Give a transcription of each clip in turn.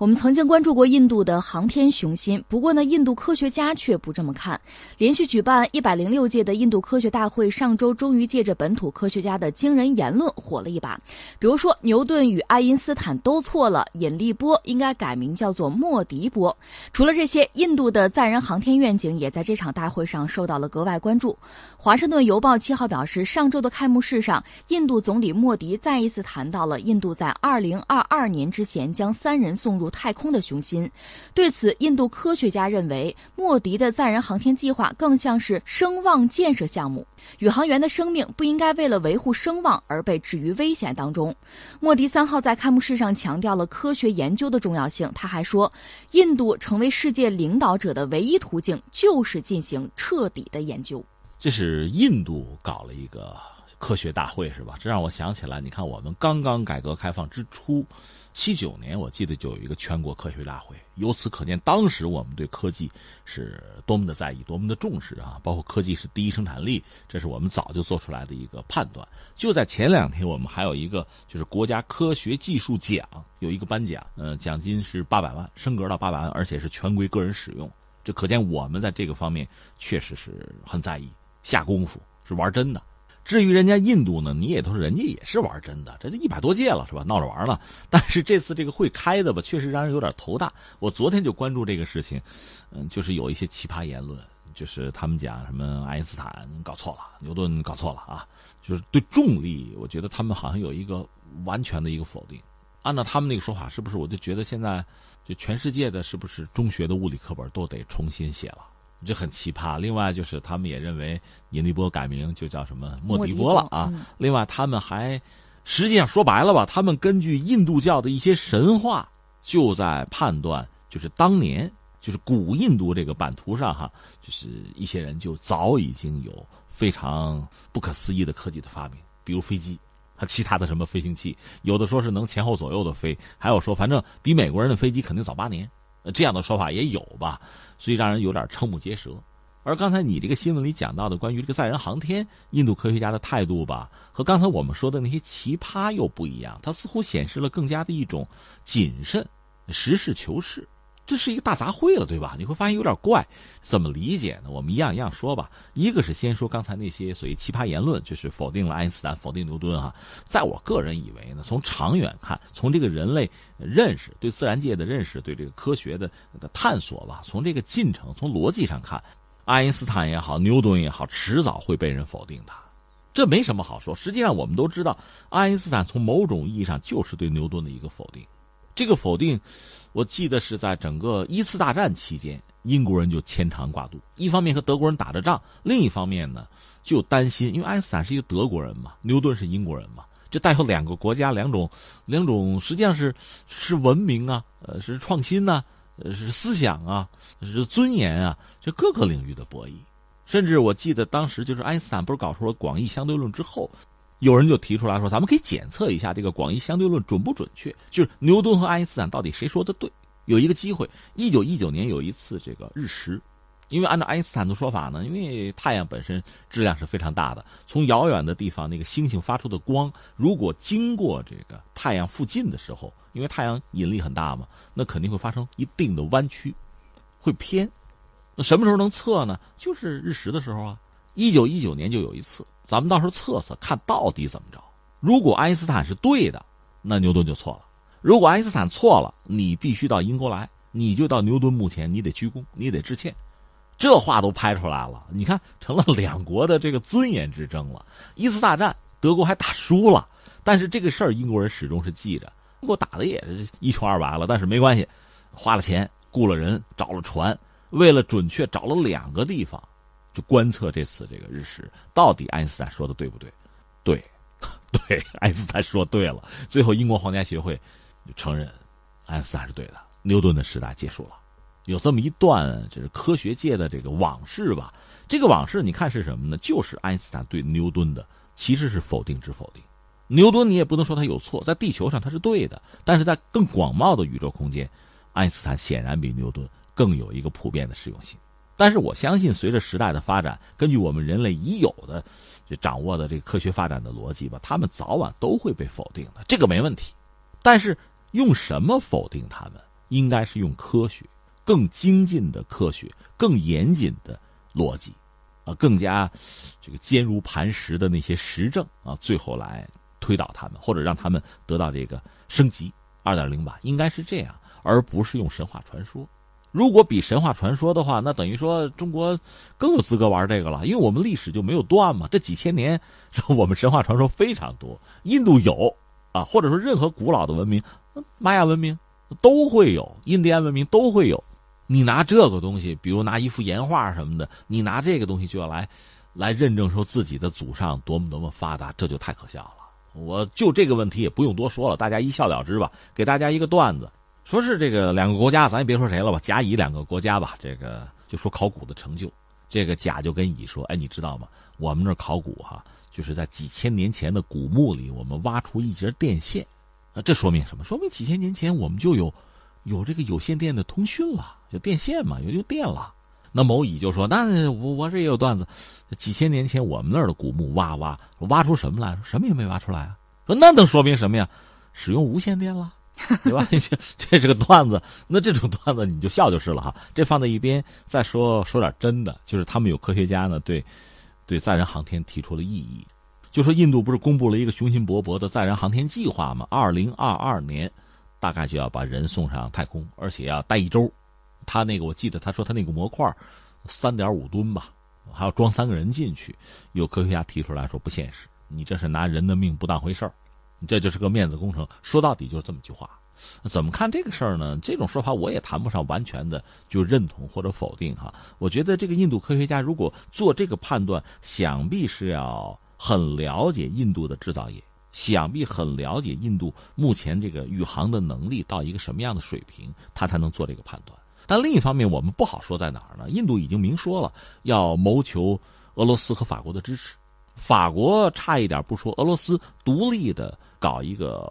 我们曾经关注过印度的航天雄心，不过呢，印度科学家却不这么看。连续举办一百零六届的印度科学大会，上周终于借着本土科学家的惊人言论火了一把。比如说，牛顿与爱因斯坦都错了，引力波应该改名叫做莫迪波。除了这些，印度的载人航天愿景也在这场大会上受到了格外关注。华盛顿邮报七号表示，上周的开幕式上，印度总理莫迪再一次谈到了印度在二零二二年之前将三人送入。太空的雄心，对此，印度科学家认为，莫迪的载人航天计划更像是声望建设项目。宇航员的生命不应该为了维护声望而被置于危险当中。莫迪三号在开幕式上强调了科学研究的重要性。他还说，印度成为世界领导者的唯一途径就是进行彻底的研究。这是印度搞了一个科学大会，是吧？这让我想起来，你看我们刚刚改革开放之初。七九年，我记得就有一个全国科学大会，由此可见，当时我们对科技是多么的在意，多么的重视啊！包括科技是第一生产力，这是我们早就做出来的一个判断。就在前两天，我们还有一个就是国家科学技术奖有一个颁奖，呃，奖金是八百万，升格到八百万，而且是全归个人使用。这可见我们在这个方面确实是很在意，下功夫是玩真的。至于人家印度呢，你也都是人家也是玩真的，这就一百多届了是吧？闹着玩了。但是这次这个会开的吧，确实让人有点头大。我昨天就关注这个事情，嗯，就是有一些奇葩言论，就是他们讲什么爱因斯坦搞错了，牛顿搞错了啊，就是对重力，我觉得他们好像有一个完全的一个否定。按照他们那个说法，是不是我就觉得现在就全世界的是不是中学的物理课本都得重新写了？这很奇葩。另外，就是他们也认为引力波改名就叫什么莫迪波了啊。另外，他们还实际上说白了吧，他们根据印度教的一些神话，就在判断，就是当年就是古印度这个版图上哈，就是一些人就早已经有非常不可思议的科技的发明，比如飞机和其他的什么飞行器，有的说是能前后左右的飞，还有说反正比美国人的飞机肯定早八年。这样的说法也有吧，所以让人有点瞠目结舌。而刚才你这个新闻里讲到的关于这个载人航天，印度科学家的态度吧，和刚才我们说的那些奇葩又不一样。它似乎显示了更加的一种谨慎、实事求是。这是一个大杂烩了，对吧？你会发现有点怪，怎么理解呢？我们一样一样说吧。一个是先说刚才那些所谓奇葩言论，就是否定了爱因斯坦，否定牛顿啊。在我个人以为呢，从长远看，从这个人类认识、对自然界的认识、对这个科学的的探索吧，从这个进程、从逻辑上看，爱因斯坦也好，牛顿也好，迟早会被人否定的，这没什么好说。实际上，我们都知道，爱因斯坦从某种意义上就是对牛顿的一个否定。这个否定，我记得是在整个一次大战期间，英国人就牵肠挂肚。一方面和德国人打着仗，另一方面呢，就担心，因为爱因斯坦是一个德国人嘛，牛顿是英国人嘛，这带有两个国家两种两种，实际上是是文明啊，呃，是创新呐，呃，是思想啊，是尊严啊，就各个领域的博弈。甚至我记得当时就是爱因斯坦不是搞出了广义相对论之后。有人就提出来说，咱们可以检测一下这个广义相对论准不准确，就是牛顿和爱因斯坦到底谁说的对？有一个机会，一九一九年有一次这个日食，因为按照爱因斯坦的说法呢，因为太阳本身质量是非常大的，从遥远的地方那个星星发出的光，如果经过这个太阳附近的时候，因为太阳引力很大嘛，那肯定会发生一定的弯曲，会偏。那什么时候能测呢？就是日食的时候啊。一九一九年就有一次。咱们到时候测测，看到底怎么着。如果爱因斯坦是对的，那牛顿就错了；如果爱因斯坦错了，你必须到英国来，你就到牛顿墓前，你得鞠躬，你得致歉。这话都拍出来了，你看成了两国的这个尊严之争了。一次大战，德国还打输了，但是这个事儿英国人始终是记着。英国打的也是一穷二白了，但是没关系，花了钱，雇了人，找了船，为了准确找了两个地方。就观测这次这个日食，到底爱因斯坦说的对不对？对，对，爱因斯坦说对了。最后，英国皇家学会就承认爱因斯坦是对的，牛顿的时代结束了。有这么一段就是科学界的这个往事吧。这个往事你看是什么呢？就是爱因斯坦对牛顿的其实是否定之否定。牛顿你也不能说他有错，在地球上他是对的，但是在更广袤的宇宙空间，爱因斯坦显然比牛顿更有一个普遍的适用性。但是我相信，随着时代的发展，根据我们人类已有的就掌握的这个科学发展的逻辑吧，他们早晚都会被否定的，这个没问题。但是用什么否定他们，应该是用科学、更精进的科学、更严谨的逻辑，啊，更加这个坚如磐石的那些实证啊，最后来推导他们，或者让他们得到这个升级二点零版，应该是这样，而不是用神话传说。如果比神话传说的话，那等于说中国更有资格玩这个了，因为我们历史就没有断嘛。这几千年，我们神话传说非常多。印度有啊，或者说任何古老的文明，玛雅文明都会有，印第安文明都会有。你拿这个东西，比如拿一幅岩画什么的，你拿这个东西就要来来认证说自己的祖上多么多么发达，这就太可笑了。我就这个问题也不用多说了，大家一笑了之吧。给大家一个段子。说是这个两个国家，咱也别说谁了吧，甲乙两个国家吧。这个就说考古的成就，这个甲就跟乙说：“哎，你知道吗？我们那考古哈，就是在几千年前的古墓里，我们挖出一节电线，啊，这说明什么？说明几千年前我们就有有这个有线电的通讯了，有电线嘛，有有电了。那某乙就说：那我我这也有段子，几千年前我们那儿的古墓挖挖挖出什么来？什么也没挖出来啊。说那能说明什么呀？使用无线电了。”对吧？这是个段子，那这种段子你就笑就是了哈。这放在一边，再说说点真的，就是他们有科学家呢，对对载人航天提出了异议，就说印度不是公布了一个雄心勃勃的载人航天计划吗？二零二二年大概就要把人送上太空，而且要待一周。他那个我记得他说他那个模块三点五吨吧，还要装三个人进去。有科学家提出来说不现实，你这是拿人的命不当回事儿。这就是个面子工程，说到底就是这么句话。怎么看这个事儿呢？这种说法我也谈不上完全的就认同或者否定哈。我觉得这个印度科学家如果做这个判断，想必是要很了解印度的制造业，想必很了解印度目前这个宇航的能力到一个什么样的水平，他才能做这个判断。但另一方面，我们不好说在哪儿呢？印度已经明说了要谋求俄罗斯和法国的支持，法国差一点不说，俄罗斯独立的。搞一个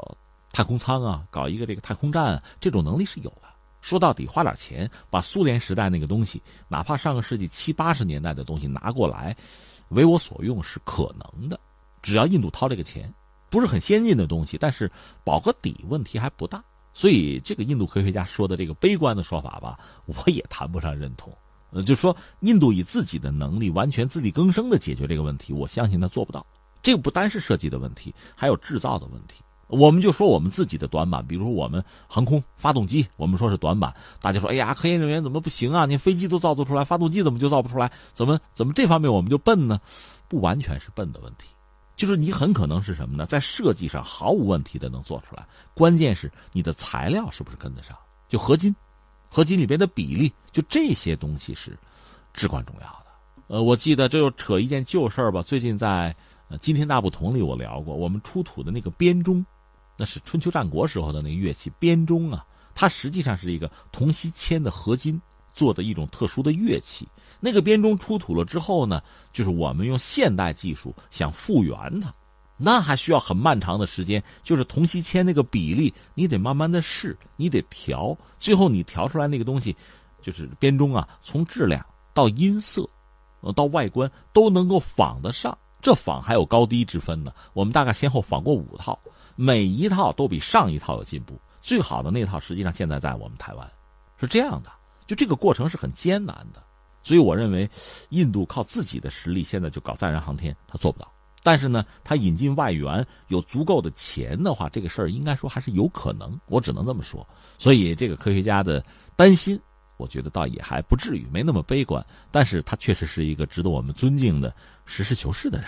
太空舱啊，搞一个这个太空站，这种能力是有的。说到底，花点钱把苏联时代那个东西，哪怕上个世纪七八十年代的东西拿过来，为我所用是可能的。只要印度掏这个钱，不是很先进的东西，但是保个底问题还不大。所以，这个印度科学家说的这个悲观的说法吧，我也谈不上认同。呃，就说印度以自己的能力完全自力更生的解决这个问题，我相信他做不到。这个不单是设计的问题，还有制造的问题。我们就说我们自己的短板，比如我们航空发动机，我们说是短板。大家说，哎呀，科研人员怎么不行啊？连飞机都造得出来，发动机怎么就造不出来？怎么怎么这方面我们就笨呢？不完全是笨的问题，就是你很可能是什么呢？在设计上毫无问题的能做出来，关键是你的材料是不是跟得上？就合金，合金里边的比例，就这些东西是至关重要的。呃，我记得这又扯一件旧事儿吧，最近在。呃，今天大不同里我聊过，我们出土的那个编钟，那是春秋战国时候的那个乐器编钟啊，它实际上是一个铜锡铅的合金做的一种特殊的乐器。那个编钟出土了之后呢，就是我们用现代技术想复原它，那还需要很漫长的时间。就是铜锡铅那个比例，你得慢慢的试，你得调，最后你调出来那个东西，就是编钟啊，从质量到音色，呃，到外观都能够仿得上。这仿还有高低之分呢。我们大概先后仿过五套，每一套都比上一套有进步。最好的那套实际上现在在我们台湾，是这样的。就这个过程是很艰难的，所以我认为，印度靠自己的实力现在就搞载人航天，他做不到。但是呢，他引进外援有足够的钱的话，这个事儿应该说还是有可能。我只能这么说。所以这个科学家的担心。我觉得倒也还不至于，没那么悲观，但是他确实是一个值得我们尊敬的实事求是的人。